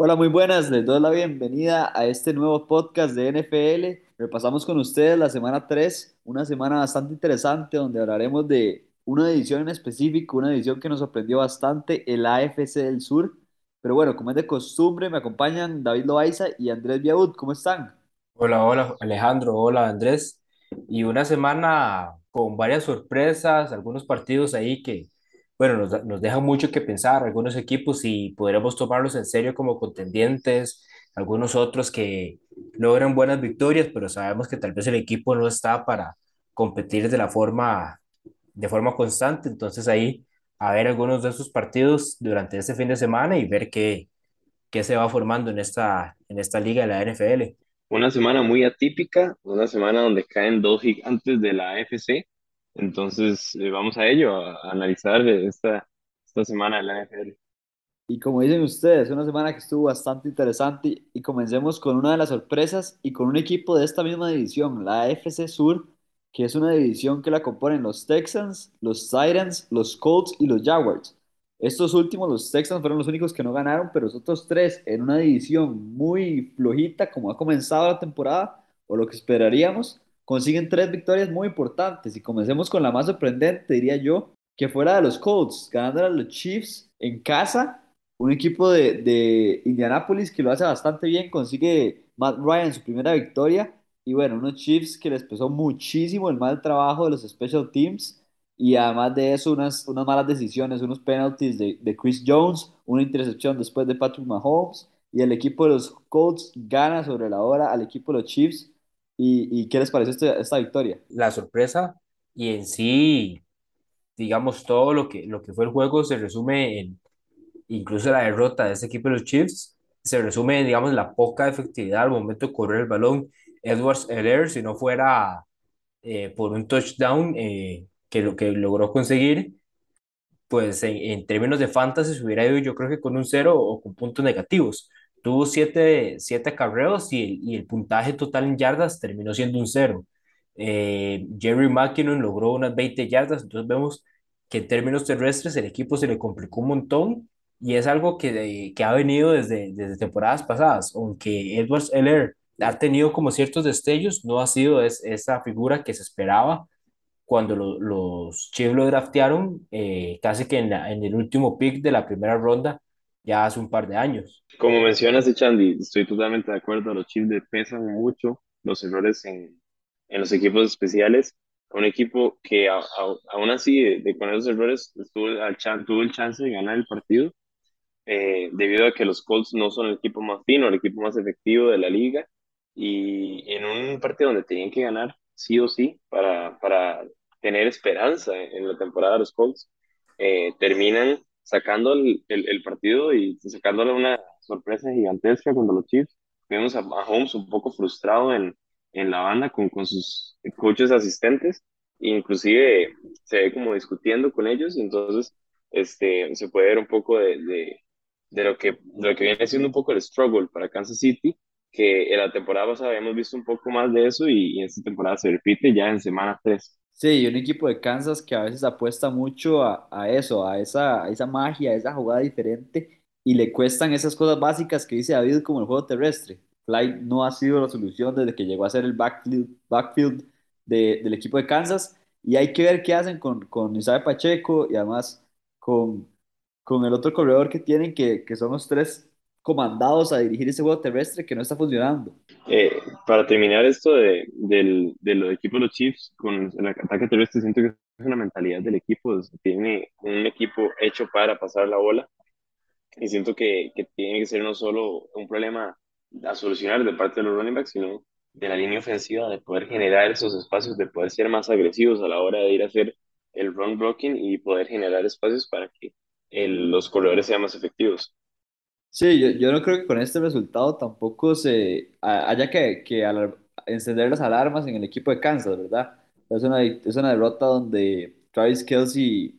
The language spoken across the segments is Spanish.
Hola, muy buenas. Les doy la bienvenida a este nuevo podcast de NFL. Repasamos con ustedes la semana 3, una semana bastante interesante donde hablaremos de una división en específico, una división que nos sorprendió bastante, el AFC del Sur. Pero bueno, como es de costumbre, me acompañan David Loaiza y Andrés Biaud. ¿Cómo están? Hola, hola Alejandro, hola Andrés. Y una semana con varias sorpresas, algunos partidos ahí que, bueno, nos, nos dejan mucho que pensar, algunos equipos y podremos tomarlos en serio como contendientes, algunos otros que logran buenas victorias, pero sabemos que tal vez el equipo no está para competir de la forma, de forma constante. Entonces ahí a ver algunos de esos partidos durante este fin de semana y ver qué, qué se va formando en esta, en esta liga de la NFL. Una semana muy atípica, una semana donde caen dos gigantes de la AFC. Entonces, eh, vamos a ello, a, a analizar esta, esta semana de la NFL. Y como dicen ustedes, una semana que estuvo bastante interesante y comencemos con una de las sorpresas y con un equipo de esta misma división, la AFC Sur, que es una división que la componen los Texans, los Titans, los Colts y los Jaguars. Estos últimos, los Texans, fueron los únicos que no ganaron, pero los otros tres en una división muy flojita como ha comenzado la temporada, o lo que esperaríamos, consiguen tres victorias muy importantes. Y comencemos con la más sorprendente, diría yo, que fuera de los Colts, ganando los Chiefs en casa. Un equipo de, de Indianápolis que lo hace bastante bien, consigue Matt Ryan su primera victoria. Y bueno, unos Chiefs que les pesó muchísimo el mal trabajo de los special teams. Y además de eso unas, unas malas decisiones, unos penalties de, de Chris Jones, una intercepción después de Patrick Mahomes. Y el equipo de los Colts gana sobre la hora al equipo de los Chiefs y, y ¿qué les pareció esta, esta victoria? La sorpresa y en sí digamos, todo lo que, lo que fue el juego se resume en, incluso la derrota de ese equipo de los Chiefs, se resume en, digamos, la poca efectividad al momento de correr el balón. Edwards Helaire, si no fuera eh, por un touchdown eh, que lo que logró conseguir, pues en, en términos de fantasy se hubiera ido yo creo que con un cero o con puntos negativos. Tuvo siete, siete acarreos y y el puntaje total en yardas terminó siendo un cero. Eh, Jerry McKinnon logró unas 20 yardas, entonces vemos que en términos terrestres el equipo se le complicó un montón y es algo que, que ha venido desde, desde temporadas pasadas, aunque Edwards Eller ha tenido como ciertos destellos, no ha sido es, esa figura que se esperaba cuando lo- los Chiefs lo draftearon, eh, casi que en, la- en el último pick de la primera ronda, ya hace un par de años. Como mencionas, Chandy, estoy totalmente de acuerdo. Los Chiefs le pesan mucho los errores en, en los equipos especiales. Un equipo que a- a- aún así, de, de con esos errores, tuvo, al chan- tuvo el chance de ganar el partido eh, debido a que los Colts no son el equipo más fino, el equipo más efectivo de la liga, y en un partido donde tenían que ganar sí o sí para, para tener esperanza en la temporada de los Colts, eh, terminan sacando el, el, el, partido y sacándole una sorpresa gigantesca cuando los Chiefs. Vemos a Mahomes un poco frustrado en, en la banda con, con sus coaches asistentes, inclusive se ve como discutiendo con ellos, entonces este, se puede ver un poco de, de de lo que, de lo que viene siendo un poco el struggle para Kansas City, que en la temporada pasada habíamos visto un poco más de eso y, y esta temporada se repite ya en semana 3. Sí, y un equipo de Kansas que a veces apuesta mucho a, a eso, a esa, a esa magia, a esa jugada diferente, y le cuestan esas cosas básicas que dice David como el juego terrestre. Flight no ha sido la solución desde que llegó a ser el backfield, backfield de- del equipo de Kansas, y hay que ver qué hacen con, con Isaiah Pacheco y además con, con el otro corredor que tienen, que, que son los tres comandados a dirigir ese juego terrestre que no está funcionando. Eh, para terminar esto de, del, de los equipos de los Chiefs con el ataque terrestre, siento que es una mentalidad del equipo, tiene un equipo hecho para pasar la bola y siento que, que tiene que ser no solo un problema a solucionar de parte de los running backs, sino de la línea ofensiva, de poder generar esos espacios, de poder ser más agresivos a la hora de ir a hacer el run blocking y poder generar espacios para que el, los corredores sean más efectivos. Sí, yo, yo no creo que con este resultado tampoco se a- haya que, que encender las alarmas en el equipo de Kansas, ¿verdad? Es una, es una derrota donde Travis Kelce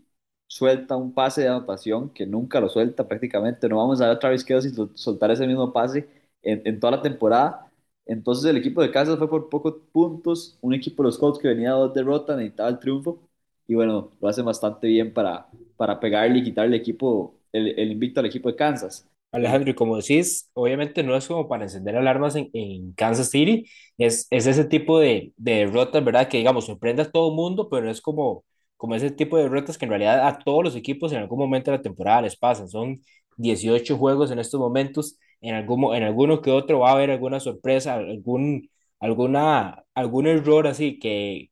suelta un pase de anotación que nunca lo suelta prácticamente. No vamos a ver a Travis Kelce sol- soltar ese mismo pase en, en toda la temporada. Entonces el equipo de Kansas fue por pocos puntos, un equipo de los Colts que venía de dos derrotas, necesitaba el triunfo y bueno, lo hacen bastante bien para, para pegarle y quitarle equipo, el, el invicto al equipo de Kansas. Alejandro, y como decís, obviamente no es como para encender alarmas en, en Kansas City, es, es ese tipo de, de derrotas, ¿verdad? Que digamos, sorprende a todo el mundo, pero es como, como ese tipo de derrotas que en realidad a todos los equipos en algún momento de la temporada les pasan. Son 18 juegos en estos momentos, en, algún, en alguno que otro va a haber alguna sorpresa, algún, alguna, algún error así que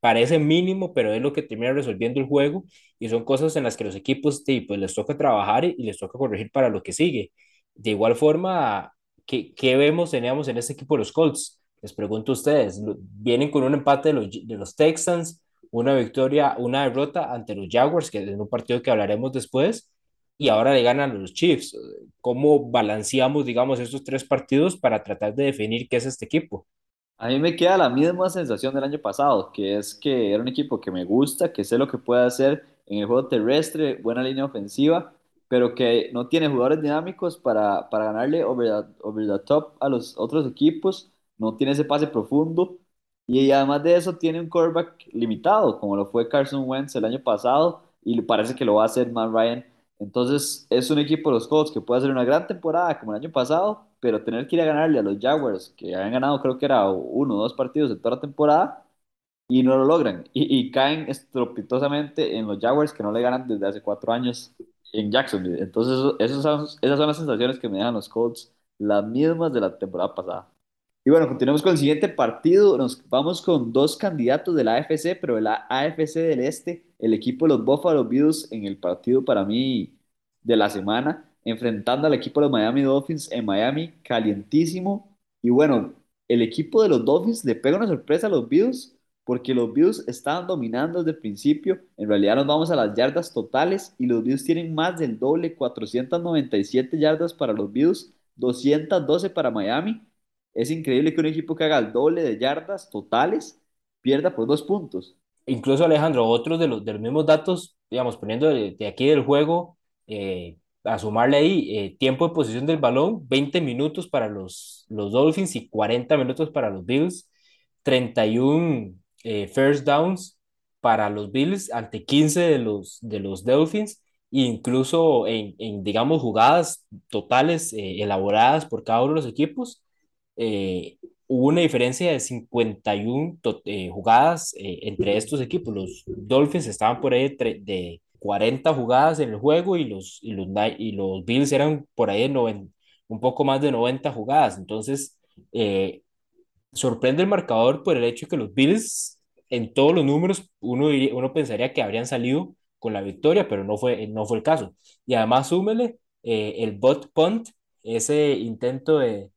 parece mínimo, pero es lo que termina resolviendo el juego y son cosas en las que los equipos sí, pues, les toca trabajar y, les toca corregir para lo que sigue. De igual forma, ¿qué, qué vemos, teníamos en este equipo los Colts? Les pregunto a ustedes, vienen con un empate de los, de los Texans, una victoria, una derrota ante los Jaguars, que es un partido que hablaremos después, y ahora le ganan los Chiefs. ¿Cómo balanceamos, digamos, estos tres partidos para tratar de definir qué es este equipo? A mí me queda la misma sensación del año pasado, que es que era un equipo que me gusta, que sé lo que puede hacer en el juego terrestre, buena línea ofensiva, pero que no tiene jugadores dinámicos para, para ganarle over the, over the top a los otros equipos, no tiene ese pase profundo y además de eso tiene un quarterback limitado, como lo fue Carson Wentz el año pasado y parece que lo va a hacer Matt Ryan. Entonces es un equipo de los Colts que puede hacer una gran temporada como el año pasado, pero tener que ir a ganarle a los Jaguars, que habían ganado creo que era uno o dos partidos en toda la temporada, y no lo logran. Y, caen estrepitosamente en los Jaguars que no le ganan desde hace cuatro años en Jacksonville. Entonces eso- esos esas son las sensaciones que me dejan los Colts, las mismas de la temporada pasada. Y bueno, continuamos con el siguiente partido. Nos vamos con dos candidatos de la AFC, pero de la AFC del Este, el equipo de los Buffalo Bills en el partido para mí de la semana, enfrentando al equipo de los Miami Dolphins en Miami, calientísimo. Y bueno, el equipo de los Dolphins le pega una sorpresa a los Bills, porque los Bills estaban dominando desde el principio. En realidad nos vamos a las yardas totales y los Bills tienen más del doble, 497 yardas para los Bills, 212 para Miami. Es increíble que un equipo que haga el doble de yardas totales pierda por dos puntos. Incluso Alejandro, otros de los, de los mismos datos, digamos, poniendo de, de aquí del juego, eh, a sumarle ahí eh, tiempo de posición del balón, 20 minutos para los, los Dolphins y 40 minutos para los Bills, 31 eh, first downs para los Bills ante 15 de los, de los Dolphins, e incluso en, en, digamos, jugadas totales eh, elaboradas por cada uno de los equipos. eh, hubo una diferencia de 51 to- eh, jugadas eh, entre estos equipos. Los Dolphins estaban por ahí de, de 40 jugadas en el juego y los, y los, y los Bills eran por ahí 90 un poco más de 90 jugadas. Entonces, eh, sorprende el marcador por el hecho de que los Bills, en todos los números, uno, diría- uno pensaría que habrían salido con la victoria, pero no fue, no fue el caso. Y además, súmele eh, el bot punt, ese intento de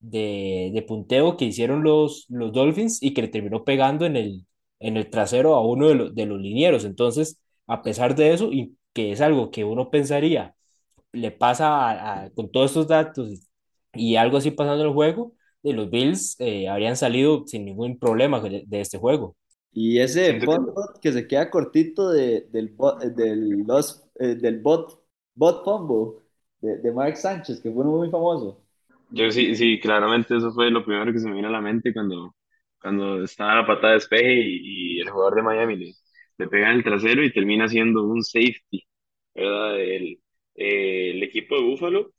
de, de punteo que hicieron los, los Dolphins y que le terminó pegando en el, en el trasero a uno de, los de los linieros. Entonces, a pesar de eso, y que es algo que uno pensaría le pasa a- a- con todos estos datos y, algo así pasando en el juego, de los Bills eh, habrían salido sin ningún problema de, de este juego. Y ese bot, bot que se queda cortito de- del, bot, eh, del, los, eh, del bot, bot fumble de, de Mark Sánchez, que fue uno muy famoso. yo sí, sí, claramente eso fue lo primero que se me vino a la mente cuando, cuando estaba la patada de despeje y, y el jugador de Miami le, le pega en el trasero y termina siendo un safety, ¿verdad? El, eh, el equipo de Buffalo,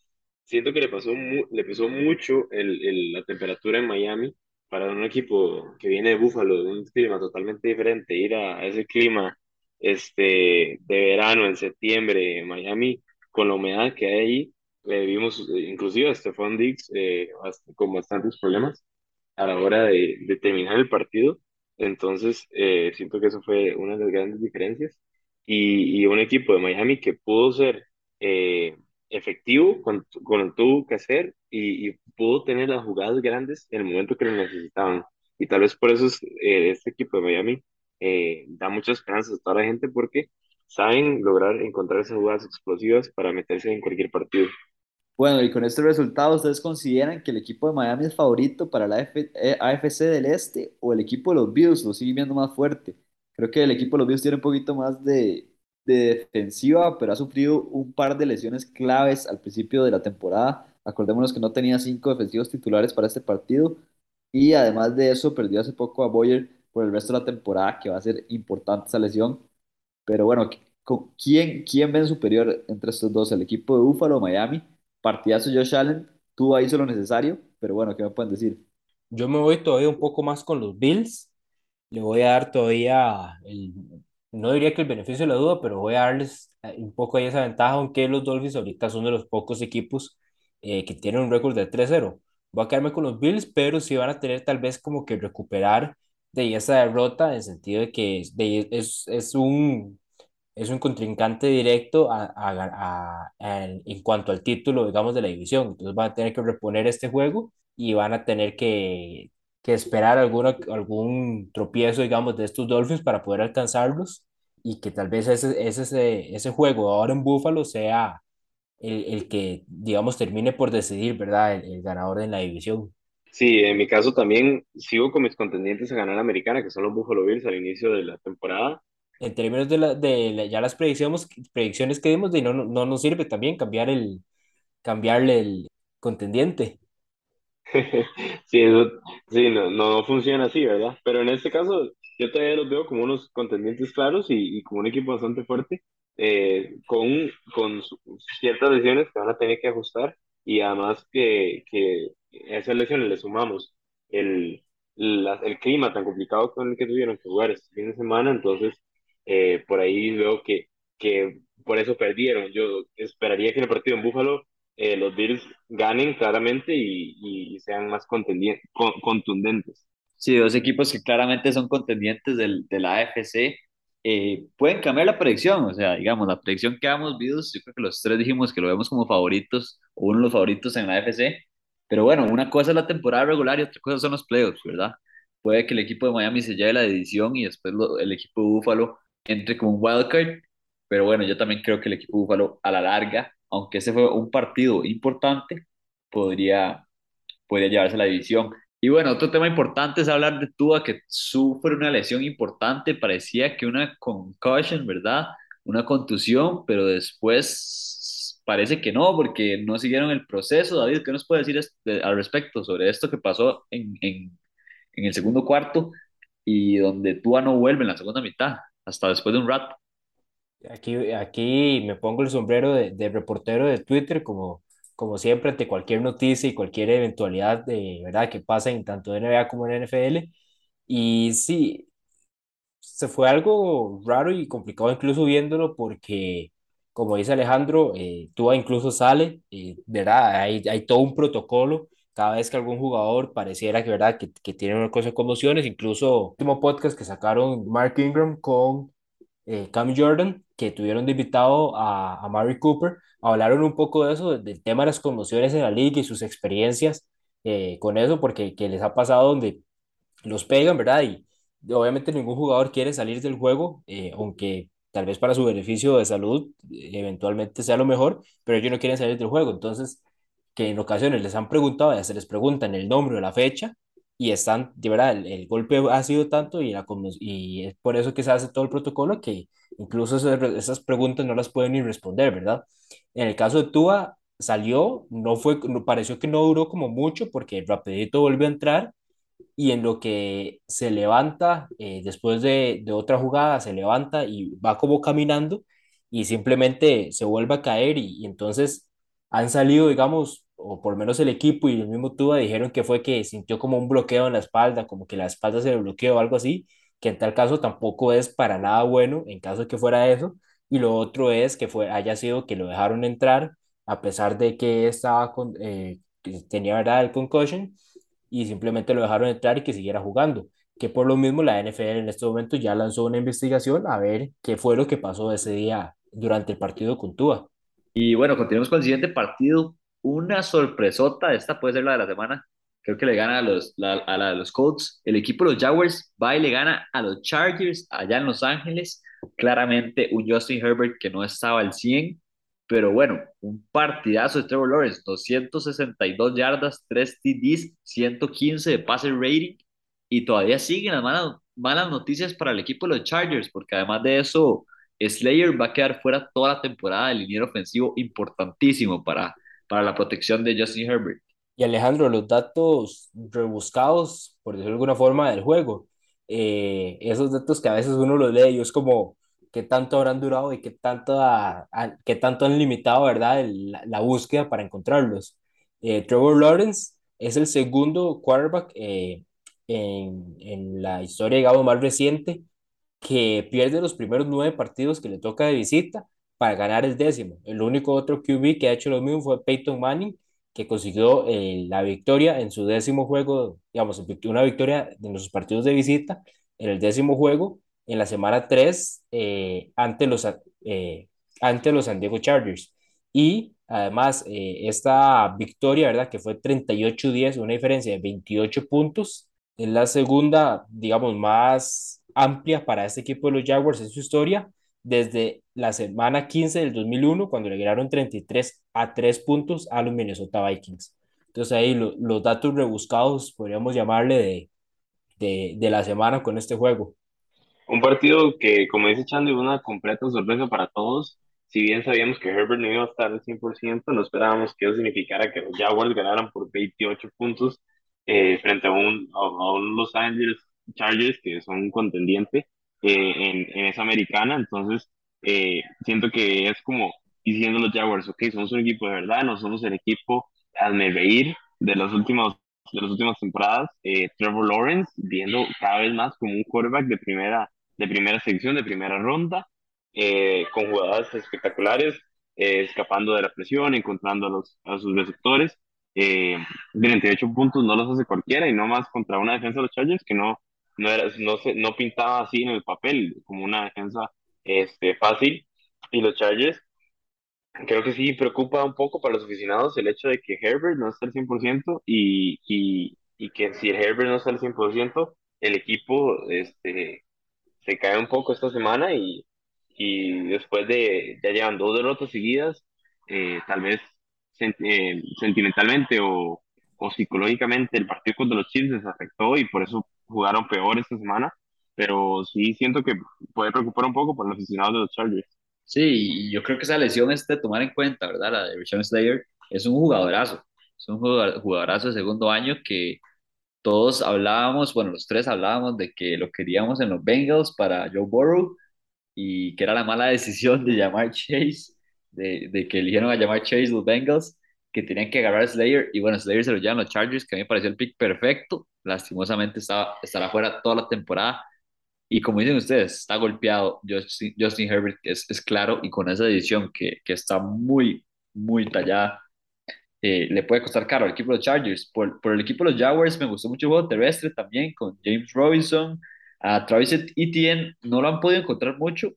siento que le pasó, le pesó mucho el, el- la temperatura en Miami para un equipo que viene de Buffalo, de un clima totalmente diferente, ir a, a ese clima este, de verano en septiembre en Miami, con la humedad que hay ahí, eh, vimos inclusive a Stephon Diggs eh, con bastantes problemas a la hora de, de terminar el partido. Entonces, eh, siento que eso fue una de las grandes diferencias. Y, y un equipo de Miami que pudo ser eh, efectivo con, con lo que tuvo que hacer y, pudo tener las jugadas grandes en el momento que lo necesitaban. Y tal vez por eso es, eh, este equipo de Miami eh, da muchas esperanzas a toda la gente porque saben lograr encontrar esas jugadas explosivas para meterse en cualquier partido. Bueno, y con este resultado, ¿ustedes consideran que el equipo de Miami es favorito para la eh, AFC del Este o el equipo de los Bills lo sigue viendo más fuerte? Creo que el equipo de los Bills tiene un poquito más de, de defensiva, pero ha sufrido un par de lesiones claves al principio de la temporada. Acordémonos que no tenía cinco defensivos titulares para este partido y además de eso perdió hace poco a Boyer por el resto de la temporada, que va a ser importante esa lesión. Pero bueno, ¿con ¿quién, quién ven superior entre estos dos? ¿El equipo de Buffalo o Miami? Partidazo Josh Allen, Tua hizo lo necesario, pero bueno, ¿qué me pueden decir? Yo me voy todavía un poco más con los Bills. Le voy a dar todavía el, no diría que el beneficio de la duda, pero voy a darles eh, un poco ahí esa ventaja, aunque los Dolphins ahorita son de los pocos equipos eh, que tienen un récord de 3-0. Voy a quedarme con los Bills, pero sí van a tener tal vez como que recuperar de esa derrota, en el sentido de que de, es, es un es un contrincante directo a, a, a, en cuanto al título, digamos, de la división. Entonces van a tener que reponer este juego y van a tener que, que esperar alguna, algún tropiezo, digamos, de estos Dolphins para poder alcanzarlos y que tal vez ese, ese, ese juego ahora en Buffalo sea el, el que, digamos, termine por decidir, ¿verdad?, el, el ganador de la división. Sí, en mi caso también sigo con mis contendientes a ganar la americana, que son los Buffalo Bills al inicio de la temporada en términos de, la, de la, ya las predicciones, predicciones que dimos, de no, no, no nos sirve también cambiar el, cambiarle el contendiente. Sí, eso, sí no, no funciona así, ¿verdad? Pero en este caso, yo todavía los veo como unos contendientes claros y, y como un equipo bastante fuerte, eh, con, con ciertas lesiones que van a tener que ajustar y además que, que a esas lesiones le sumamos el, la, el clima tan complicado con el que tuvieron que jugar este fin de semana, entonces eh, por ahí veo que, que por eso perdieron. Yo esperaría que en el partido en Búfalo eh, los Bills ganen claramente y, y sean más contundentes. Sí, dos equipos que claramente son contendientes del, de la AFC. Eh, pueden cambiar la predicción, o sea, digamos, la predicción que hemos visto, yo creo que los tres dijimos que lo vemos como favoritos, o uno de los favoritos en la AFC, pero bueno, una cosa es la temporada regular y otra cosa son los playoffs, ¿verdad? Puede que el equipo de Miami se lleve la división y después el equipo de Buffalo entre como un wildcard, pero bueno, yo también creo que el equipo Búfalo a la larga, aunque ese fue un partido importante, podría, podría llevarse la división. Y bueno, otro tema importante es hablar de Tua, que sufre una lesión importante, parecía que una concussion, ¿verdad? Una contusión, pero después parece que no, porque no siguieron el proceso. David, ¿qué nos puede decir al respecto sobre esto que pasó en, en, en el segundo cuarto y donde Tua no vuelve en la segunda mitad? Hasta después de un rato. Aquí, aquí me pongo el sombrero de, de, reportero de Twitter, como, como siempre, ante cualquier noticia y cualquier eventualidad de verdad que pasa en tanto NBA como en NFL. Y sí, se fue algo raro y complicado incluso viéndolo porque, como dice Alejandro, eh, Tua incluso sale, eh, ¿verdad? Hay, hay todo un protocolo cada vez que algún jugador pareciera que, ¿verdad? que, que tiene una cosa de conmociones, incluso el último podcast que sacaron Mark Ingram con eh, Cam Jordan, que tuvieron de invitado a, a Mary Cooper, hablaron un poco de eso, del tema de las conmociones en la liga y sus experiencias eh, con eso, porque que les ha pasado donde los pegan, ¿verdad? Y obviamente ningún jugador quiere salir del juego, eh, aunque tal vez para su beneficio de salud eventualmente sea lo mejor, pero ellos no quieren salir del juego. Entonces, que en ocasiones les han preguntado, ya se les preguntan el nombre o la fecha, y están, de verdad, el, golpe ha sido tanto y, la, y es por eso que se hace todo el protocolo que incluso esas, preguntas no las pueden ni responder, ¿verdad? En el caso de Tua, salió, no fue, pareció que no duró como mucho porque rapidito volvió a entrar y en lo que se levanta, eh, después de, de, otra jugada, se levanta y va como caminando y simplemente se vuelve a caer y, y entonces han salido, digamos, o por lo menos el equipo y el mismo Tua dijeron que fue que sintió como un bloqueo en la espalda, como que la espalda se le bloqueó o algo así, que en tal caso tampoco es para nada bueno en caso de que fuera eso. Y lo otro es que fue, haya sido que lo dejaron entrar a pesar de que estaba con, eh, tenía verdad el concussion y simplemente lo dejaron entrar y que siguiera jugando. Que por lo mismo la NFL en este momento ya lanzó una investigación a ver qué fue lo que pasó ese día durante el partido con Tua. Y bueno, continuamos con el siguiente partido una sorpresota, esta puede ser la de la semana, creo que le gana a, los, la, a la de los Colts. El equipo de los Jaguars va y le gana a los Chargers allá en Los Ángeles. Claramente un Justin Herbert que no estaba al 100, pero bueno, un partidazo de Trevor Lawrence, 262 yardas, 3 TDs, 115 de passer rating y todavía siguen las malas, malas noticias para el equipo de los Chargers, porque además de eso, Slayer va a quedar fuera toda la temporada del liniero ofensivo importantísimo para, para la protección de Justin Herbert. Y Alejandro, los datos rebuscados, por decirlo de alguna forma, del juego, eh, esos datos que a veces uno los lee y es como, qué tanto habrán durado y qué tanto, qué tanto han limitado, ¿verdad? la búsqueda para encontrarlos. Eh, Trevor Lawrence es el segundo quarterback eh, en, en la historia, digamos, más reciente que pierde los primeros nueve partidos que le toca de visita para ganar el décimo. El único otro QB que ha hecho lo mismo fue Peyton Manning, que consiguió eh, la victoria en su décimo juego, digamos, una victoria en los partidos de visita, en el décimo juego, en la semana 3 eh, ante, los, eh, ante los San Diego Chargers. Y además, esta victoria, ¿verdad? Que fue 38-10, una diferencia de 28 puntos, es la segunda, digamos, más amplia para este equipo de los Jaguars en su historia desde la semana 15 del 2001, cuando le ganaron 33 a 3 puntos a los Minnesota Vikings. Entonces ahí lo, los datos rebuscados, podríamos llamarle, de, de, de la semana con este juego. Un partido que, como dice Chandy, una completa sorpresa para todos. Si bien sabíamos que Herbert no iba a estar al 100%, no esperábamos que eso significara que los Jaguars ganaran por 28 puntos eh, frente a un, a, a un Los Angeles Chargers que son un contendiente eh, en, en esa americana. Entonces, eh, siento que es como diciendo los Jaguars, ok, somos un equipo de verdad, no somos el equipo hazme reír de los últimos de las últimas temporadas, eh, Trevor Lawrence viendo cada vez más como un quarterback de primera de primera sección, de primera ronda, eh, con jugadas espectaculares, eh, escapando de la presión, encontrando a, los, a sus receptores. Eh, 38 puntos no los hace cualquiera y no más contra una defensa de los Chargers que no, no, era, no, se, no pintaba así en el papel como una defensa este, fácil. Y los Chargers, creo que sí preocupa un poco para los aficionados el hecho de que Herbert no está al 100% y, y, y que si Herbert no está al 100%, el equipo este, se cae un poco esta semana y, y después de, ya llevan dos derrotas seguidas, eh, tal vez eh, sentimentalmente o, o psicológicamente el partido contra los Chiefs les afectó y por eso jugaron peor esta semana, pero sí siento que puede preocupar un poco por los aficionados de los Chargers. Sí, y yo creo que esa lesión es de tomar en cuenta, ¿verdad? La de Rashawn Slayer es un jugadorazo, es un jugador- jugadorazo de segundo año que todos hablábamos, bueno, los tres hablábamos de que lo queríamos en los Bengals para Joe Burrow y que era la mala decisión de llamar Chase, de, de que eligieron a llamar Chase los Bengals, que tenían que agarrar a Slayer y bueno, Slayer se lo llevan los Chargers, que a mí me pareció el pick perfecto, lastimosamente estaba, estará fuera toda la temporada y como dicen ustedes, está golpeado Justin, Justin Herbert, es, es claro, y con esa edición que, que está muy, muy tallada, eh, le puede costar caro al equipo de los Chargers. Por, por el equipo de los Jaguars me gustó mucho el juego terrestre también, con James Robinson, a Travis Etienne, no lo han podido encontrar mucho.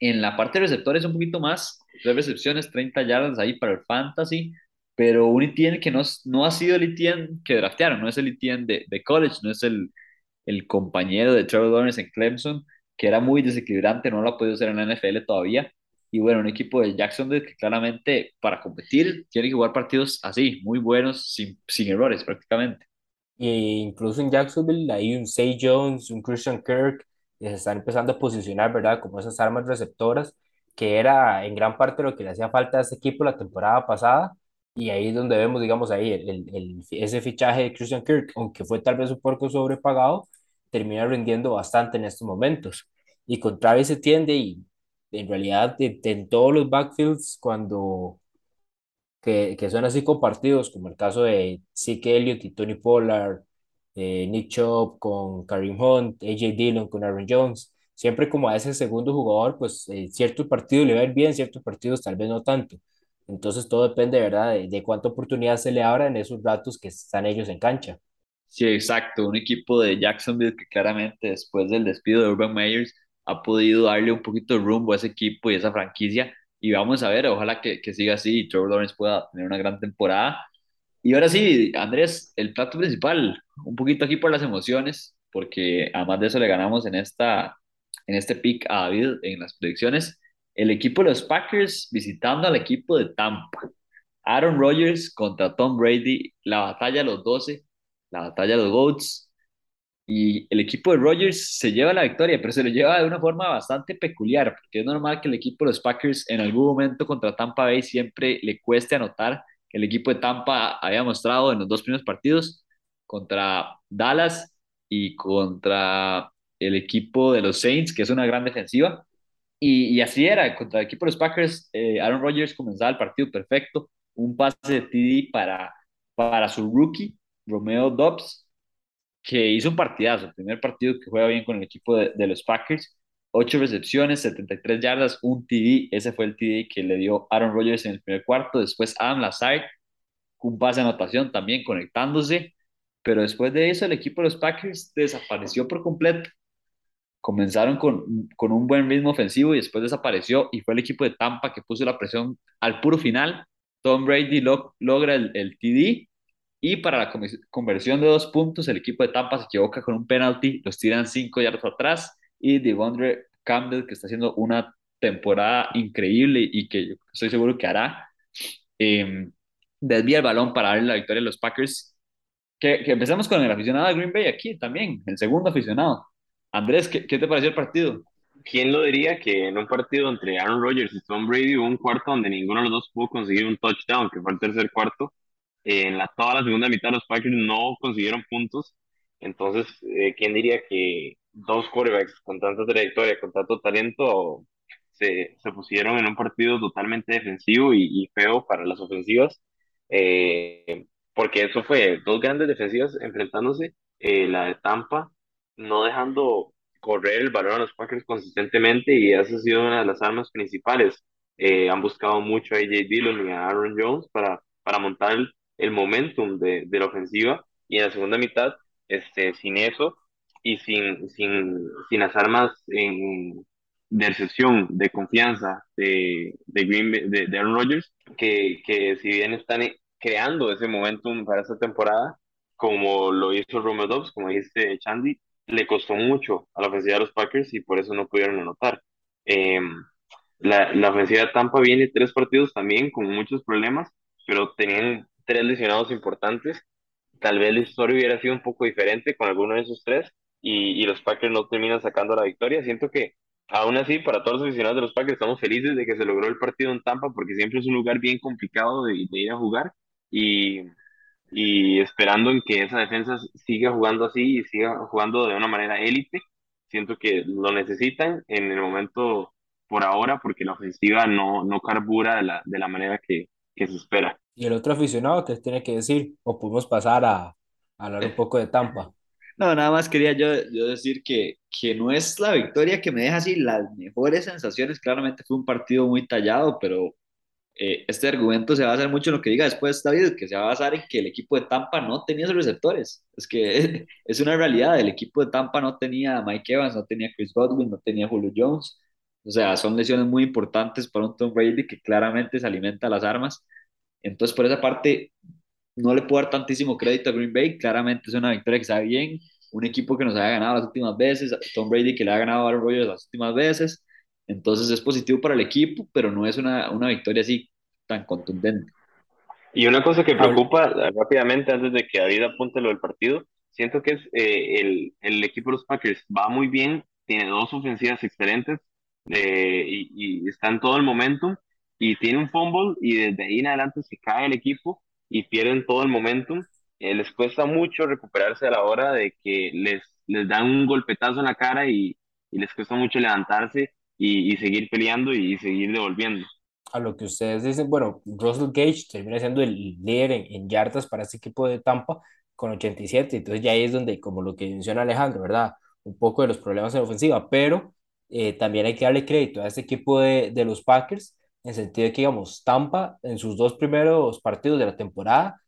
En la parte de receptores un poquito más, tres recepciones, 30 yardas ahí para el fantasy, pero un Etienne que no, no ha sido el Etienne que draftearon, no es el Etienne de, de college, no es el, el compañero de Trevor Lawrence en Clemson, que era muy desequilibrante, no lo ha podido hacer en la NFL todavía. Y bueno, un equipo de Jacksonville que claramente para competir tiene que jugar partidos así, muy buenos, sin, sin errores prácticamente. E incluso en Jacksonville hay un Zay Jones, un Christian Kirk, que se están empezando a posicionar, ¿verdad? Como esas armas receptoras, que era en gran parte lo que le hacía falta a este equipo la temporada pasada. Y ahí es donde vemos, digamos, ahí el, el- el- ese fichaje de Christian Kirk, aunque fue tal vez un poco sobrepagado, termina rindiendo bastante en estos momentos. Y con Travis Etienne, y en realidad en todos los backfields, cuando que, que son así compartidos, como el caso de Zeke Elliott y Tony Pollard, eh, Nick Chubb con Kareem Hunt, AJ Dillon con Aaron Jones, siempre como a ese segundo jugador, pues eh, ciertos partidos le va a ir bien, ciertos partidos tal vez no tanto. Entonces todo depende, ¿verdad?, de, de cuánta oportunidad se le abra en esos ratos que están ellos en cancha. Sí, exacto, un equipo de Jacksonville que claramente después del despido de Urban Meyers ha podido darle un poquito de rumbo a ese equipo y a esa franquicia. Y vamos a ver, ojalá que, que siga así y Trevor Lawrence pueda tener una gran temporada. Y ahora sí, Andrés, el plato principal, un poquito aquí por las emociones, porque además de eso le ganamos en, esta, en este pick a David en las predicciones. El equipo de los Packers visitando al equipo de Tampa. Aaron Rodgers contra Tom Brady, la batalla de los 12, la batalla de los GOATs. Y el equipo de Rodgers se lleva la victoria, pero se lo lleva de una forma bastante peculiar, porque es normal que el equipo de los Packers en algún momento contra Tampa Bay siempre le cueste anotar. El equipo de Tampa había mostrado en los dos primeros partidos contra Dallas y contra el equipo de los Saints, que es una gran defensiva, Y, así era, contra el equipo de los Packers, eh, Aaron Rodgers comenzaba el partido perfecto, un pase de TD para, para su rookie, Romeo Dobbs, que hizo un partidazo, el primer partido que juega bien con el equipo de, de los Packers, ocho recepciones, 73 yardas, un TD, ese fue el TD que le dio Aaron Rodgers en el primer cuarto, después Adam Lazard, un pase de anotación también conectándose, pero después de eso el equipo de los Packers desapareció por completo. Comenzaron con, con un buen ritmo ofensivo y después desapareció y fue el equipo de Tampa que puso la presión al puro final. Tom Brady lo, logra el, el TD y para la conversión de dos puntos el equipo de Tampa se equivoca con un penalty, los tiran cinco yardas atrás y Devondre Campbell que está haciendo una temporada increíble y que estoy seguro que hará. Eh, desvía el balón para darle la victoria a los Packers. Que, que empezamos con el aficionado de Green Bay aquí también, el segundo aficionado. Andrés, ¿qué, ¿qué, te pareció el partido? ¿Quién lo diría que en un partido entre Aaron Rodgers y Tom Brady un cuarto donde ninguno de los dos pudo conseguir un touchdown, que fue el tercer cuarto? Eh, en toda la segunda mitad los Packers no consiguieron puntos. Entonces, eh, ¿quién diría que dos quarterbacks con tanta trayectoria, con tanto talento, se, pusieron en un partido totalmente defensivo y, feo para las ofensivas? eh, porque eso fue dos grandes defensivas enfrentándose, la de Tampa no dejando correr el balón a los Packers consistentemente y esa ha sido una de las armas principales. Eh, han buscado mucho a AJ Dillon y a Aaron Jones para, para montar el, momentum de, de, la ofensiva y en la segunda mitad, este, sin eso y sin, sin, sin las armas en, de recepción, de confianza de, de, Green, de, de Aaron Rodgers, que, que si bien están creando ese momentum para esta temporada, como lo hizo Romeo Dobbs, como dijiste Chandy, le costó mucho a la ofensiva de los Packers y por eso no pudieron anotar. Eh, la, la ofensiva de Tampa viene tres partidos también con muchos problemas, pero tenían tres lesionados importantes. Tal vez la historia hubiera sido un poco diferente con alguno de esos tres y, y los Packers no terminan sacando la victoria. Siento que aún así, para todos los aficionados de los Packers, estamos felices de que se logró el partido en Tampa porque siempre es un lugar bien complicado de, de ir a jugar y, y esperando en que esa defensa siga jugando así y siga jugando de una manera élite. Siento que lo necesitan en el momento por ahora porque la ofensiva no, no carbura de la, de la manera que, que se espera. ¿Y el otro aficionado te tiene que decir? ¿O podemos pasar a, a hablar un poco de Tampa? No, nada más quería yo, yo decir que, que no es la victoria que me deja así las mejores sensaciones. Claramente fue un partido muy tallado, pero eh, este argumento se va a basar mucho en lo que diga después David, que se va a basar en que el equipo de Tampa no tenía sus receptores. Es que es una realidad, el equipo de Tampa no tenía a Mike Evans, no tenía a Chris Godwin, no tenía a Julio Jones. O sea, son lesiones muy importantes para un Tom Brady que claramente se alimenta las armas. Entonces, por esa parte, no le puedo dar tantísimo crédito a Green Bay. Claramente es una victoria que sabe bien. Un equipo que nos haya ganado las últimas veces, Tom Brady que le ha ganado a Aaron Rodgers las últimas veces. Entonces es positivo para el equipo, pero no es una, una victoria así tan contundente. Y una cosa que preocupa rápidamente antes de que David apunte lo del partido, siento que es eh, el, el, equipo de los Packers va muy bien, tiene dos ofensivas excelentes eh, y, y, está en todo el momentum y tiene un fumble y desde ahí en adelante se cae el equipo y pierden todo el momentum. Eh, les cuesta mucho recuperarse a la hora de que les, les dan un golpetazo en la cara y, y les cuesta mucho levantarse y, y seguir peleando y seguir devolviendo a lo que ustedes dicen, bueno, Russell Gage termina siendo el líder en, en, yardas para este equipo de Tampa con 87, entonces ya ahí es donde, como lo que menciona Alejandro, ¿verdad? Un poco de los problemas en la ofensiva, pero eh, también hay que darle crédito a este equipo de, de los Packers, en el sentido de que, digamos, Tampa en sus dos primeros partidos de la temporada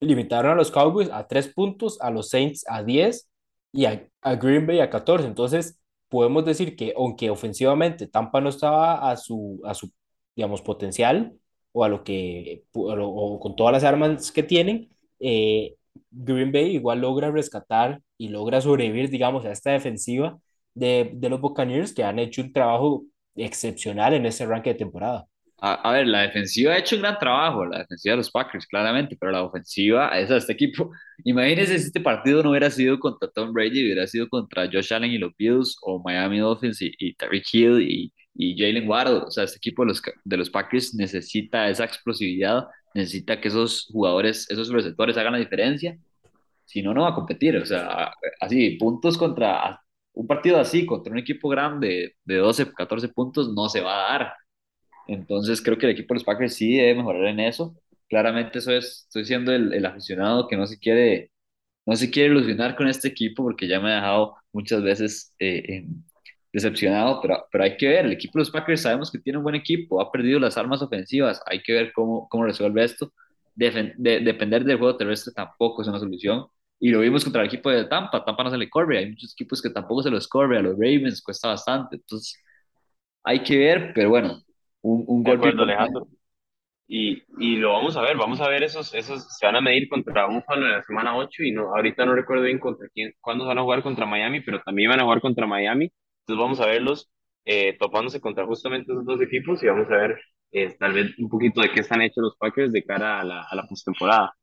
limitaron a los Cowboys a tres puntos, a los Saints a 10 y a, a Green Bay a 14, entonces podemos decir que aunque ofensivamente Tampa no estaba a su, a su digamos, potencial o a lo que, o, o con todas las armas que tienen, eh, Green Bay igual logra rescatar y logra sobrevivir, digamos, a esta defensiva de, de los Buccaneers que han hecho un trabajo excepcional en ese ranking de temporada. A, a, ver, la defensiva ha hecho un gran trabajo, la defensiva de los Packers, claramente, pero la ofensiva, de este equipo, imagínense si este partido no hubiera sido contra Tom Brady, hubiera sido contra Josh Allen y los Bills, o Miami Dolphins y, y Tyreek Hill y, y Jalen Waddle. O sea, este equipo de los, de los Packers necesita esa explosividad, necesita que esos jugadores, esos receptores hagan la diferencia. Si no, no va a competir. O sea, así, puntos contra un partido así contra un equipo grande de 12, 14 puntos no se va a dar. Entonces creo que el equipo de los Packers sí debe mejorar en eso. Claramente eso es, estoy siendo el, el aficionado que no se quiere no se quiere ilusionar con este equipo porque ya me ha dejado muchas veces eh, decepcionado, pero, pero hay que ver, el equipo de los Packers sabemos que tiene un buen equipo, ha perdido las armas ofensivas, hay que ver cómo, cómo resuelve esto. de, depender del juego terrestre tampoco es una solución. Y lo vimos contra el equipo de Tampa, Tampa no se le corre, hay muchos equipos que tampoco se los corre, a los Ravens cuesta bastante, entonces hay que ver, pero bueno, un, un golpe. Alejandro. Y, y, lo vamos a ver, vamos a ver esos, esos se van a medir contra Buffalo en la semana 8 y no, ahorita no recuerdo bien contra quién, cuándo van a jugar contra Miami, pero también van a jugar contra Miami, entonces vamos a verlos eh, topándose contra justamente esos dos equipos y vamos a ver eh, tal vez un poquito de qué están hechos los Packers de cara a la, a la postemporada.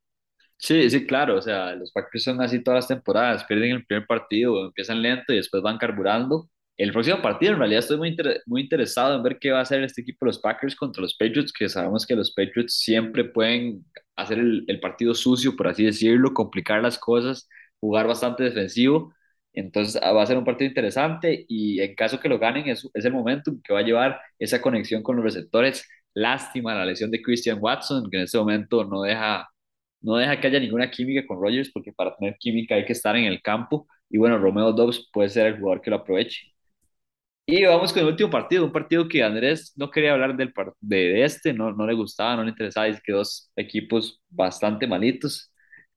Sí, sí, claro, o sea, los Packers son así todas las temporadas, pierden el primer partido, empiezan lento y después van carburando el próximo partido, en realidad estoy muy, muy interesado en ver qué va a hacer este equipo los Packers contra los Patriots, que sabemos que los Patriots siempre pueden hacer el, el, partido sucio, por así decirlo, complicar las cosas, jugar bastante defensivo. Entonces ah, va a ser un partido interesante y en caso que lo ganen es, es el momento que va a llevar esa conexión con los receptores. Lástima la lesión de Christian Watson, que en este momento no deja, no deja que haya ninguna química con Rodgers, porque para tener química hay que estar en el campo. Y bueno, Romeo Dobbs puede ser el jugador que lo aproveche. Y vamos con el último partido, un partido que Andrés no quería hablar del de este, no, no le gustaba, no le interesaba, es que dos equipos bastante malitos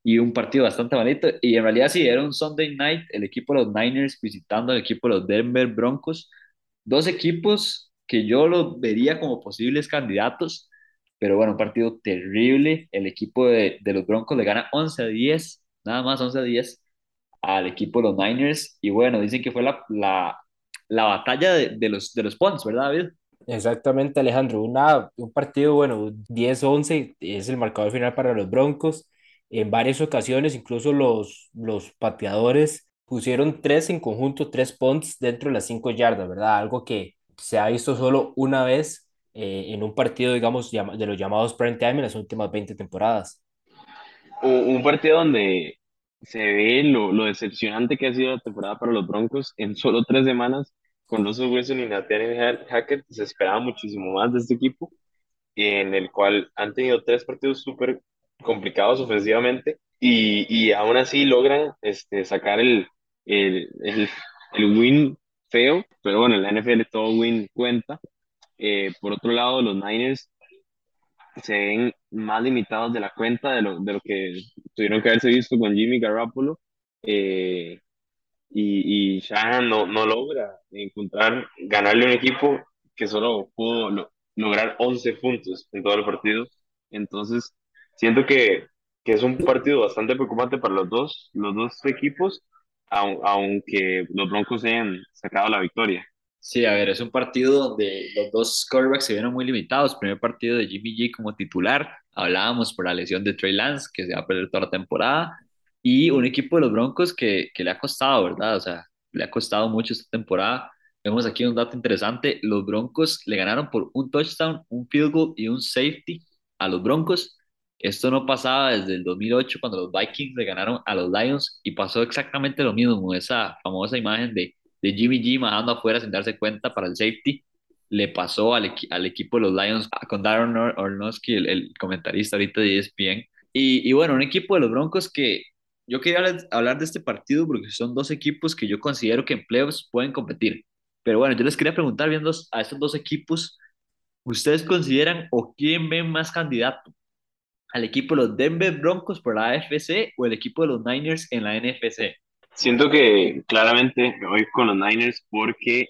y un partido bastante malito. Y en realidad sí, era un Sunday night, el equipo de los Niners visitando el equipo de los Denver Broncos, dos equipos que yo los vería como posibles candidatos, pero bueno, un partido terrible, el equipo de, de los Broncos le gana 11 a 10, nada más 11 a 10 al equipo de los Niners, y bueno, dicen que fue la, la la batalla de, los, de los Pons, ¿verdad, David? Exactamente, Alejandro. Una, un partido, bueno, 10-11 es el marcador final para los Broncos. En varias ocasiones, incluso los, los pateadores pusieron tres en conjunto, tres punts dentro de las cinco yardas, ¿verdad? Algo que se ha visto solo una vez eh, en un partido, digamos, de los llamados prime time en las últimas 20 temporadas. Un partido donde se ve lo, lo decepcionante que ha sido la temporada para los Broncos en solo tres semanas con Russell Wilson y Nathaniel Hackett se esperaba muchísimo más de este equipo, en el cual han tenido tres partidos súper complicados ofensivamente y, y, aún así logran este, sacar el, el, el, win feo, pero bueno, en la NFL todo win cuenta. Eh, por otro lado, los Niners se ven más limitados de la cuenta de lo, de lo que tuvieron que haberse visto con Jimmy Garoppolo. Eh, y, y Shanahan no, no logra encontrar, ganarle un equipo que solo pudo lograr 11 puntos en todo el partido. Entonces, siento que, que, es un partido bastante preocupante para los dos, los dos equipos, aunque los Broncos hayan sacado la victoria. Sí, a ver, es un partido donde los dos quarterbacks se vieron muy limitados. Primer partido de Jimmy G como titular, hablábamos por la lesión de Trey Lance, que se va a perder toda la temporada, y un equipo de los Broncos que, que le ha costado, ¿verdad? O sea, le ha costado mucho esta temporada. Vemos aquí un dato interesante, los Broncos le ganaron por un touchdown, un field goal y un safety a los Broncos. Esto no pasaba desde el 2008 cuando los Vikings le ganaron a los Lions y pasó exactamente lo mismo, esa famosa imagen de de Jimmy G mandando afuera sin darse cuenta para el safety. Le pasó al, al equipo de los Lions con Darren Ornowski, el, el, comentarista ahorita de ESPN. Y, y, bueno, un equipo de los Broncos que yo quería hablar, de este partido porque son dos equipos que yo considero que en playoffs pueden competir. Pero bueno, yo les quería preguntar, viendo a estos dos equipos, ¿ustedes consideran o quién ven más candidato? ¿Al equipo de los Denver Broncos por la AFC o el equipo de los Niners en la NFC? Siento que claramente me voy con los Niners porque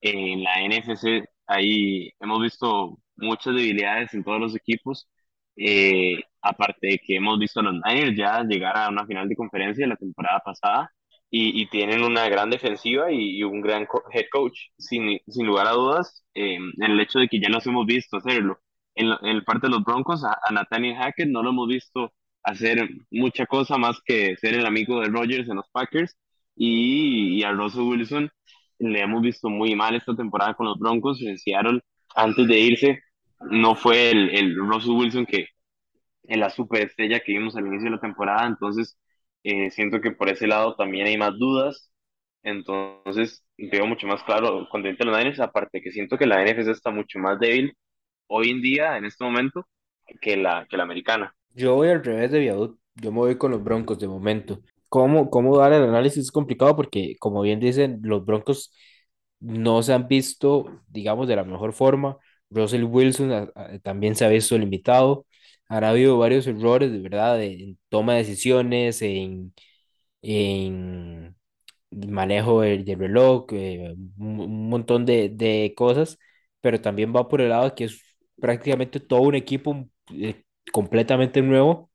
en la NFC ahí hemos visto muchas debilidades en todos los equipos. Eh, aparte de que hemos visto a los Niners ya llegar a una final de conferencia la temporada pasada y, y tienen una gran defensiva y, un gran head coach, sin, sin lugar a dudas, eh, el hecho de que ya los hemos visto hacerlo. En, en parte de los Broncos, a, a Nathaniel Hackett no lo hemos visto hacer mucha cosa más que ser el amigo de Rodgers en los Packers. Y, y a Russell Wilson le hemos visto muy mal esta temporada con los Broncos en Seattle. Antes de irse, no fue el, el Russell Wilson que en la superestrella que vimos al inicio de la temporada. Entonces, eh, siento que por ese lado también hay más dudas. Entonces, veo mucho más claro entran los Niners, aparte que siento que la NFC está mucho más débil hoy en día, en este momento, que la, que la americana. Yo voy al revés de Viaduct, yo me voy con los Broncos de momento. ¿Cómo, cómo dar el análisis es complicado? Porque, como bien dicen, los Broncos no se han visto, digamos, de la mejor forma. Russell Wilson también se ha visto limitado. Han habido varios errores, verdad, en toma de decisiones, en, en manejo del, del reloj, eh, un montón de, de cosas, pero también va por el lado que es prácticamente todo un equipo eh, completamente nuevo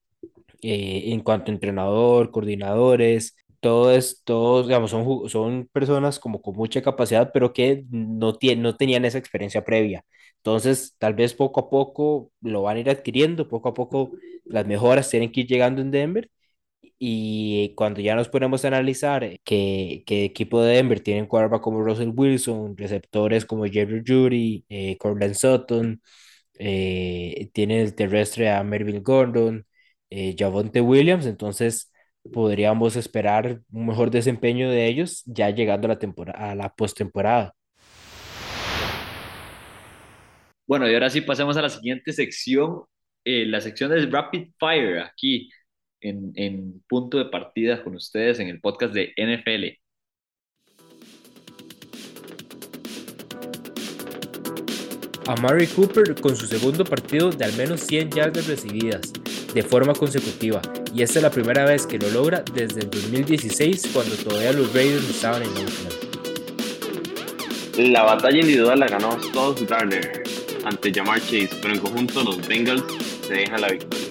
eh, en cuanto a entrenador, coordinadores, todo es, todos, digamos, son, son personas como con mucha capacidad, pero que no, tienen, no tenían esa experiencia previa. Entonces, tal vez poco a poco lo van a ir adquiriendo, poco a poco las mejoras tienen que ir llegando en Denver. Y cuando ya nos ponemos a analizar que, que equipo de Denver tienen quarterback como Russell Wilson, receptores como Jerry Judy, eh, Courtland Sutton, eh, tiene el terrestre a Melvin Gordon, eh, Javonte Williams, entonces podríamos esperar un mejor desempeño de ellos ya llegando a la temporada, a la postemporada. Bueno, y ahora sí pasemos a la siguiente sección, eh, la sección de Rapid Fire, aquí en, en punto de partida con ustedes en el podcast de NFL. A Murray Cooper con su segundo partido de al menos 100 yardas recibidas de forma consecutiva, y esta es la primera vez que lo logra desde el 2016 cuando todavía los Raiders estaban en Oakland. La batalla individual la ganó Sauce Gardner ante Jamar Chase, pero en conjunto los Bengals se dejan la victoria.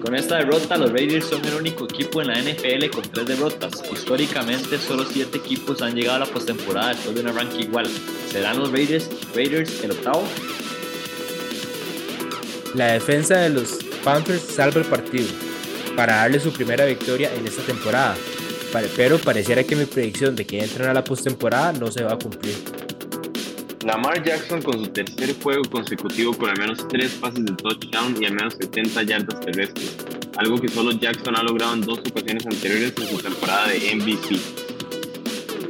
Con esta derrota, los Raiders son el único equipo en la NFL con tres derrotas. Históricamente, solo siete equipos han llegado a la postemporada después de un arranque igual. ¿Serán los Raiders, Raiders el octavo? La defensa de los Panthers salva el partido para darle su primera victoria en esta temporada, pero pareciera que mi predicción de que entran a la postemporada no se va a cumplir. Lamar Jackson con su tercer juego consecutivo con al menos tres pases de touchdown y al menos 70 yardas terrestres, algo que solo Jackson ha logrado en dos ocasiones anteriores en su temporada de MVP.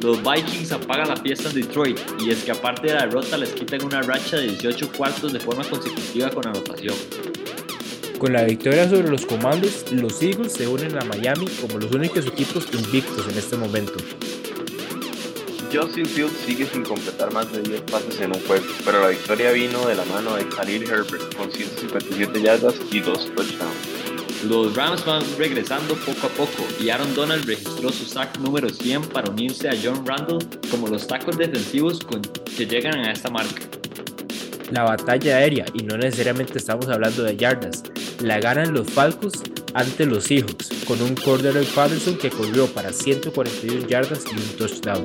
Los Vikings apagan la fiesta en Detroit y es que aparte de la derrota les quitan una racha de 18 cuartos de forma consecutiva con anotación. Con la victoria sobre los Commanders, los Eagles se unen a Miami como los únicos equipos invictos en este momento. Justin Fields sigue sin completar más de 10 pases en un juego, pero la victoria vino de la mano de Khalil Herbert con 157 yardas y 2 touchdowns. Los Rams van regresando poco a poco y Aaron Donald registró su sack número 100 para unirse a John Randall como los tacos defensivos con que llegan a esta marca. La batalla aérea, y no necesariamente estamos hablando de yardas, la ganan los Falcons ante los Seahawks, con un quarterback Patterson que corrió para 141 yardas y un touchdown.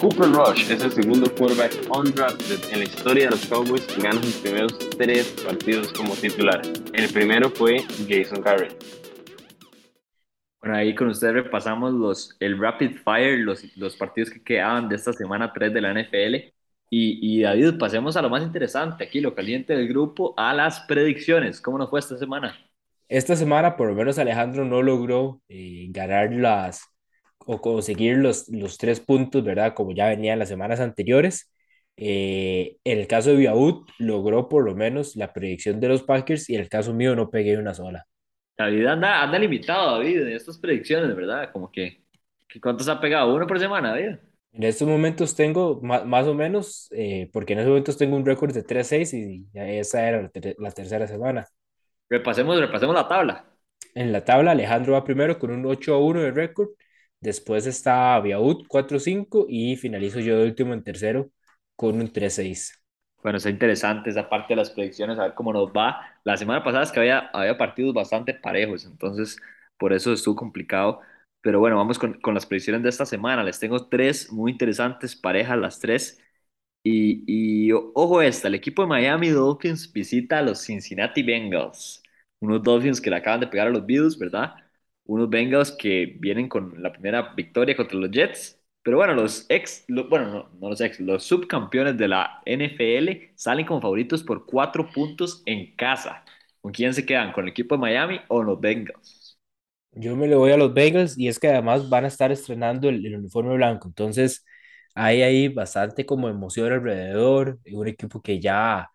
Cooper Rush es el segundo quarterback undrafted en la historia de los Cowboys que gana sus primeros tres partidos como titular. El primero fue Jason Garrett. Bueno, ahí con ustedes repasamos los, el Rapid Fire, los, los partidos que quedaban de esta semana 3 de la NFL. Y, y David, pasemos a lo más interesante aquí, lo caliente del grupo, a las predicciones. ¿Cómo nos fue esta semana? Esta semana, por lo menos, Alejandro no logró eh, ganar las o conseguir los, los tres puntos, ¿verdad? Como ya venía en las semanas anteriores. Eh, en el caso de Viaud, logró por lo menos la predicción de los Packers y en el caso mío no pegué una sola. David anda, anda limitado, David, en estas predicciones, ¿verdad? Como que ¿cuántos ha pegado? ¿Uno por semana, David? En estos momentos tengo ma- más, o menos, eh, porque en estos momentos tengo un récord de 3-6 y esa era la, ter- la tercera semana. Repasemos, repasemos la tabla. En la tabla, Alejandro va primero con un 8-1 de récord. Después está Viaud 4-5 y finalizo yo de último en tercero con un 3-6. Bueno, está interesante esa parte de las predicciones, a ver cómo nos va. La semana pasada es que había, había partidos bastante parejos, entonces por eso estuvo complicado. Pero bueno, vamos con, con las predicciones de esta semana. Les tengo tres muy interesantes parejas, las tres. Y, ojo esta, el equipo de Miami Dolphins visita a los Cincinnati Bengals. Unos Dolphins que le acaban de pegar a los Bills, ¿verdad? Unos Bengals que vienen con la primera victoria contra los Jets. Pero bueno, los ex, bueno, no, no los ex, los subcampeones de la NFL salen como favoritos por cuatro puntos en casa. ¿Con quién se quedan? ¿Con el equipo de Miami o los Bengals? Yo me le voy a los Bengals y es que además van a estar estrenando el, el uniforme blanco, entonces hay ahí bastante como emoción alrededor, un equipo que ya,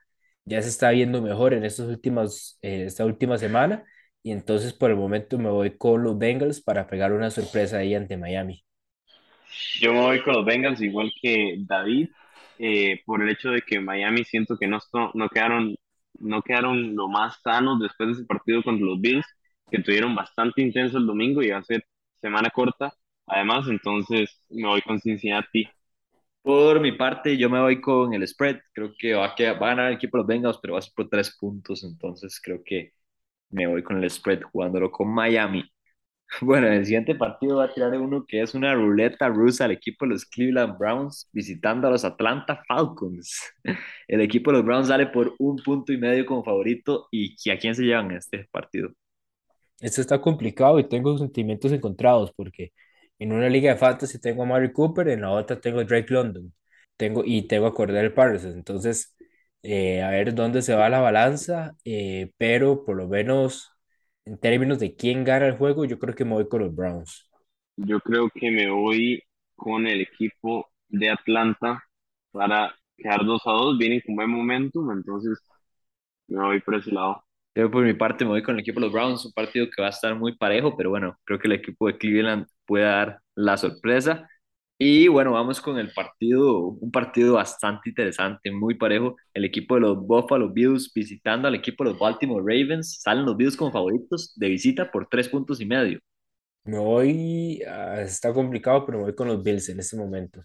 ya se está viendo mejor en estas últimas, eh, esta última semana. Y entonces por el momento me voy con los Bengals para pegar una sorpresa ahí ante Miami. Yo me voy con los Bengals igual que David, eh, por el hecho de que Miami siento que no, no quedaron, no quedaron lo más sanos después de ese partido contra los Bills, que tuvieron bastante intenso el domingo y va a ser semana corta. Además, entonces me voy con Cincinnati. Por mi parte, yo me voy con el spread. Creo que va a, quedar- va a ganar el equipo de los Bengals, pero va a ser por tres puntos. Entonces creo que me voy con el spread jugándolo con Miami. Bueno, en el siguiente partido va a tirar uno que es una ruleta rusa al equipo de los Cleveland Browns visitando a los Atlanta Falcons. El equipo de los Browns sale por un punto y medio como favorito. ¿Y a quién se llevan este partido? Esto está complicado y tengo sentimientos encontrados porque en una liga de fantasy tengo a Mari Cooper, en la otra tengo a Drake London tengo, y tengo a Cordell Patterson. Entonces, eh, a ver dónde se va la balanza, eh, pero por lo menos en términos de quién gana el juego, yo creo que me voy con los Browns. Yo creo que me voy con el equipo de Atlanta para quedar 2 a 2. Vienen con buen momentum, entonces me voy por ese lado. Yo por mi parte me voy con el equipo de los Browns, un partido que va a estar muy parejo, pero bueno, creo que el equipo de Cleveland puede dar la sorpresa. Y bueno, vamos con el partido, un partido bastante interesante, muy parejo. El equipo de los Buffalo Bills visitando al equipo de los Baltimore Ravens. Salen los Bills como favoritos de visita por tres puntos y medio. Me voy, ah, está complicado, pero me voy con los Bills en este momento.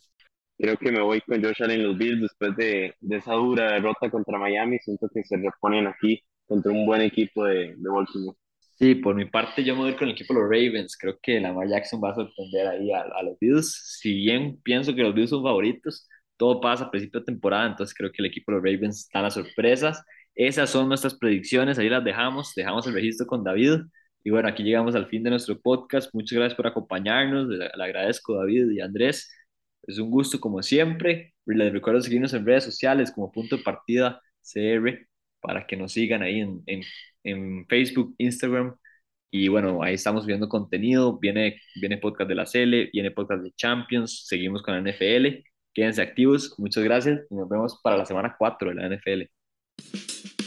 Creo que me voy con Josh Allen los Bills después de, de esa dura derrota contra Miami. Siento que se reponen aquí contra un buen equipo de, de Baltimore. Sí, por mi parte yo me voy con el equipo de los Ravens. Creo que Lamar Jackson va a sorprender ahí a, a los Bills. Si bien pienso que los Bills son favoritos, todo pasa a principio de temporada, entonces creo que el equipo de los Ravens está en las sorpresas. Esas son nuestras predicciones, ahí las dejamos, dejamos el registro con David. Y bueno, aquí llegamos al fin de nuestro podcast. Muchas gracias por acompañarnos. Le, le agradezco David y Andrés. Es un gusto como siempre. Les recuerdo seguirnos en redes sociales como punto de partida CR para que nos sigan ahí en, en, en Facebook, Instagram. Y bueno, ahí estamos viendo contenido. Viene, viene podcast de la CL, viene podcast de Champions. Seguimos con la NFL. Quédense activos. Muchas gracias y nos vemos para la semana 4 de la NFL.